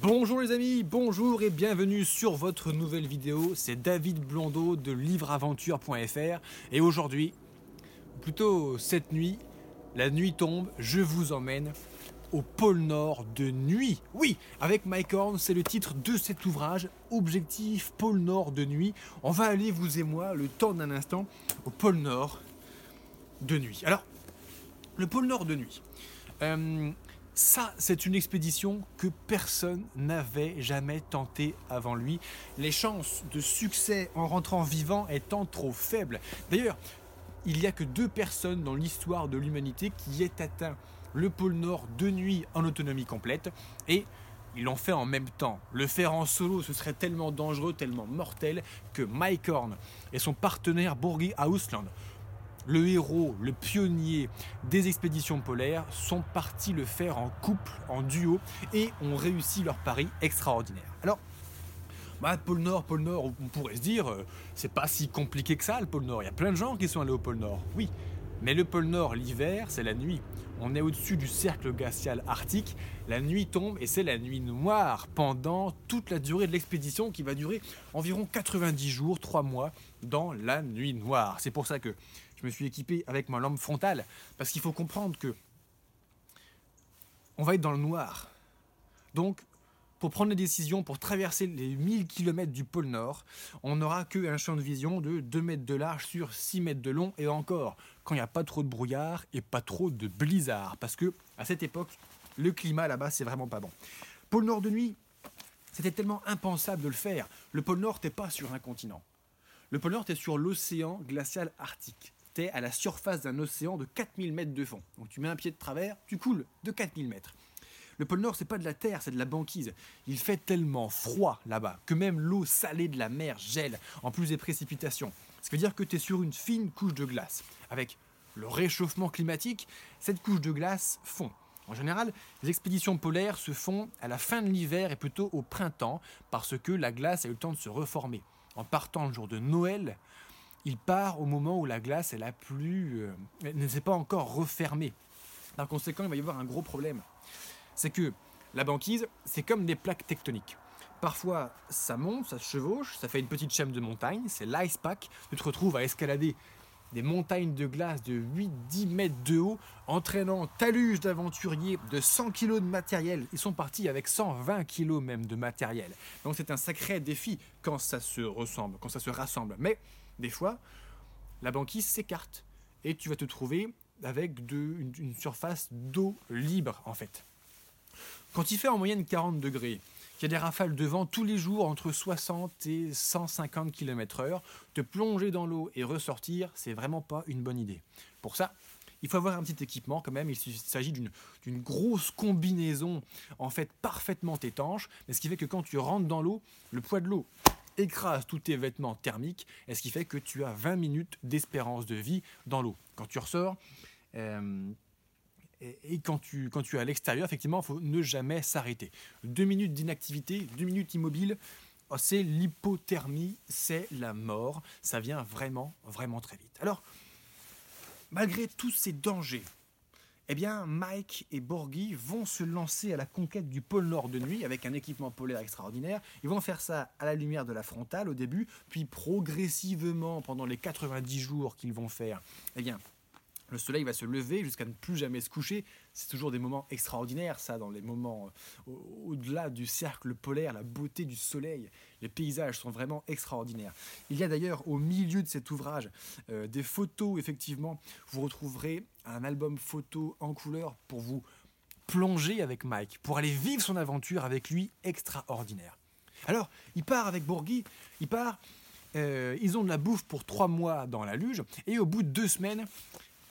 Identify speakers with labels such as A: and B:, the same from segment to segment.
A: Bonjour les amis, bonjour et bienvenue sur votre nouvelle vidéo. C'est David Blondeau de livreaventure.fr et aujourd'hui, plutôt cette nuit, la nuit tombe, je vous emmène au pôle Nord de nuit. Oui, avec Mike Horn, c'est le titre de cet ouvrage, Objectif pôle Nord de nuit. On va aller, vous et moi, le temps d'un instant, au pôle Nord de nuit. Alors, le pôle Nord de nuit. Euh, ça, c'est une expédition que personne n'avait jamais tenté avant lui, les chances de succès en rentrant vivant étant trop faibles. D'ailleurs, il n'y a que deux personnes dans l'histoire de l'humanité qui aient atteint le pôle Nord de nuit en autonomie complète, et ils l'ont fait en même temps. Le faire en solo, ce serait tellement dangereux, tellement mortel, que Mike Horn et son partenaire Borgi Ausland le héros, le pionnier des expéditions polaires, sont partis le faire en couple, en duo, et ont réussi leur pari extraordinaire. Alors, bah, pôle Nord, pôle Nord, on pourrait se dire, euh, c'est pas si compliqué que ça le pôle Nord. Il y a plein de gens qui sont allés au pôle Nord, oui. Mais le pôle Nord, l'hiver, c'est la nuit. On est au-dessus du cercle glacial arctique, la nuit tombe et c'est la nuit noire pendant toute la durée de l'expédition qui va durer environ 90 jours, 3 mois dans la nuit noire. C'est pour ça que je me suis équipé avec ma lampe frontale, parce qu'il faut comprendre que on va être dans le noir. Donc, pour prendre les décisions, pour traverser les 1000 km du pôle Nord, on n'aura qu'un champ de vision de 2 mètres de large sur 6 mètres de long, et encore, quand il n'y a pas trop de brouillard et pas trop de blizzard, parce que à cette époque, le climat là-bas, c'est vraiment pas bon. Pôle Nord de nuit, c'était tellement impensable de le faire. Le pôle Nord n'est pas sur un continent. Le pôle Nord est sur l'océan glacial arctique à la surface d'un océan de 4000 mètres de fond. Donc tu mets un pied de travers, tu coules de 4000 mètres. Le pôle Nord, c'est pas de la terre, c'est de la banquise. Il fait tellement froid là-bas que même l'eau salée de la mer gèle, en plus des précipitations. Ce qui veut dire que tu es sur une fine couche de glace. Avec le réchauffement climatique, cette couche de glace fond. En général, les expéditions polaires se font à la fin de l'hiver et plutôt au printemps parce que la glace a eu le temps de se reformer. En partant le jour de Noël, il part au moment où la glace est la plus, euh, ne s'est pas encore refermée. Par conséquent, il va y avoir un gros problème. C'est que la banquise, c'est comme des plaques tectoniques. Parfois, ça monte, ça se chevauche, ça fait une petite chaîne de montagne, c'est l'ice pack. Tu te retrouves à escalader des montagnes de glace de 8-10 mètres de haut, entraînant talus d'aventuriers de 100 kg de matériel. Ils sont partis avec 120 kg même de matériel. Donc c'est un sacré défi quand ça se ressemble, quand ça se rassemble. Mais des fois, la banquise s'écarte et tu vas te trouver avec une, surface d'eau libre en fait. Quand il fait en moyenne 40 degrés, qu'il y a des rafales de vent tous les jours entre 60 et 150 km/h, te plonger dans l'eau et ressortir, c'est vraiment pas une bonne idée. Pour ça, il faut avoir un petit équipement quand même. Il s'agit d'une grosse combinaison en fait parfaitement étanche, mais ce qui fait que quand tu rentres dans l'eau, le poids de l'eau écrase tous tes vêtements thermiques, et ce qui fait que tu as 20 minutes d'espérance de vie dans l'eau. Quand tu ressors, euh, et, quand, tu, quand tu es à l'extérieur, effectivement, il faut ne jamais s'arrêter. Deux minutes d'inactivité, deux minutes immobile, oh, c'est l'hypothermie, c'est la mort. Ça vient vraiment, vraiment très vite. Alors, malgré tous ces dangers, eh bien, Mike et Borghi vont se lancer à la conquête du pôle Nord de nuit avec un équipement polaire extraordinaire. Ils vont faire ça à la lumière de la frontale au début, puis progressivement pendant les 90 jours qu'ils vont faire, eh bien, le soleil va se lever jusqu'à ne plus jamais se coucher. C'est toujours des moments extraordinaires, ça, dans les moments euh, au-delà du cercle polaire, la beauté du soleil. Les paysages sont vraiment extraordinaires. Il y a d'ailleurs au milieu de cet ouvrage euh, des photos, effectivement. Vous retrouverez un album photo en couleur pour vous plonger avec Mike, pour aller vivre son aventure avec lui extraordinaire. Alors, il part avec Bourgui, il part. Euh, ils ont de la bouffe pour trois mois dans la luge, et au bout de deux semaines,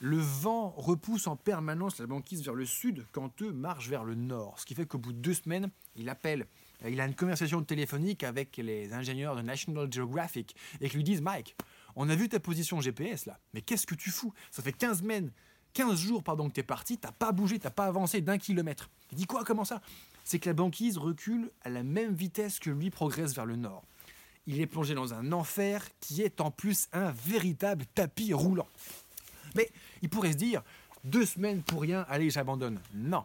A: le vent repousse en permanence la banquise vers le sud quand eux marchent vers le nord. Ce qui fait qu'au bout de deux semaines, il appelle, il a une conversation téléphonique avec les ingénieurs de National Geographic et qu'ils lui disent Mike, on a vu ta position GPS là, mais qu'est-ce que tu fous? Ça fait 15 semaines, 15 jours pardon que t'es parti, t'as pas bougé, t'as pas avancé d'un kilomètre. Il dit quoi? Comment ça? C'est que la banquise recule à la même vitesse que lui progresse vers le nord. Il est plongé dans un enfer qui est en plus un véritable tapis roulant. Mais il pourrait se dire, deux semaines pour rien, allez, j'abandonne. Non.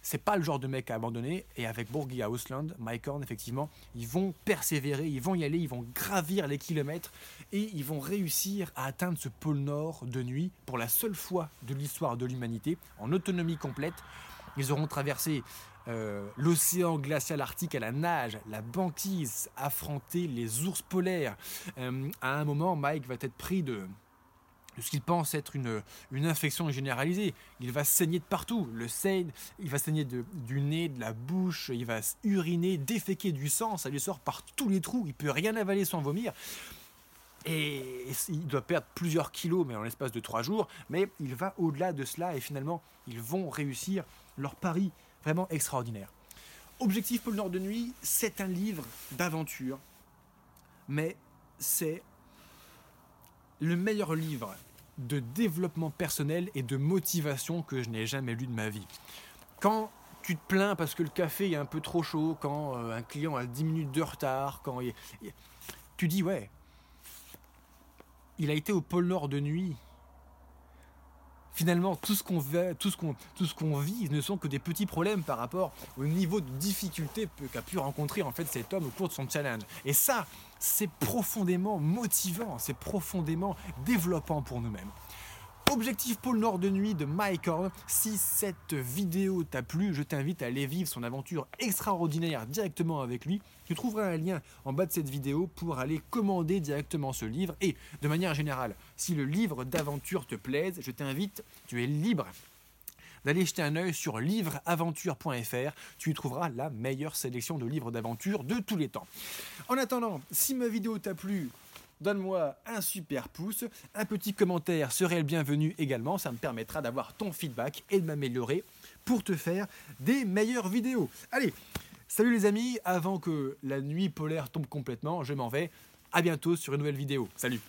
A: c'est pas le genre de mec à abandonner. Et avec Bourgia Ausland, Mike Horn, effectivement, ils vont persévérer, ils vont y aller, ils vont gravir les kilomètres et ils vont réussir à atteindre ce pôle Nord de nuit pour la seule fois de l'histoire de l'humanité en autonomie complète. Ils auront traversé euh, l'océan glacial arctique à la nage, la banquise, affronter les ours polaires. Euh, à un moment, Mike va être pris de, ce qu'il pense être une, une, infection généralisée. Il va saigner de partout. Le saigne, il va saigner de, du nez, de la bouche, il va uriner, déféquer du sang, ça lui sort par tous les trous, il peut rien avaler sans vomir. Et il doit perdre plusieurs kilos, mais en l'espace de trois jours. Mais il va au-delà de cela et finalement, ils vont réussir leur pari vraiment extraordinaire. Objectif Pôle Nord de Nuit, c'est un livre d'aventure, mais c'est le meilleur livre de développement personnel et de motivation que je n'ai jamais lu de ma vie. Quand tu te plains parce que le café est un peu trop chaud, quand euh, un client a 10 minutes de retard, quand tu dis ouais, il a été au pôle Nord de nuit. Finalement, tout ce qu'on vit ne sont que des petits problèmes par rapport au niveau de difficulté qu'a pu rencontrer en fait cet homme au cours de son challenge. Et ça, c'est profondément motivant, c'est profondément développant pour nous-mêmes. Objectif pôle Nord de nuit de Mike Horn. Si cette vidéo t'a plu, je t'invite à aller vivre son aventure extraordinaire directement avec lui. Tu trouveras un lien en bas de cette vidéo pour aller commander directement ce livre. Et de manière générale, si le livre d'aventure te plaise, je t'invite, tu es libre d'aller jeter un œil sur livreaventure.fr. Tu y trouveras la meilleure sélection de livres d'aventure de tous les temps. En attendant, si ma vidéo t'a plu, donne-moi un super pouce, un petit commentaire serait le bienvenu également, ça me permettra d'avoir ton feedback et de m'améliorer pour te faire des meilleures vidéos. Allez, salut les amis, avant que la nuit polaire tombe complètement, je m'en vais. À bientôt sur une nouvelle vidéo. Salut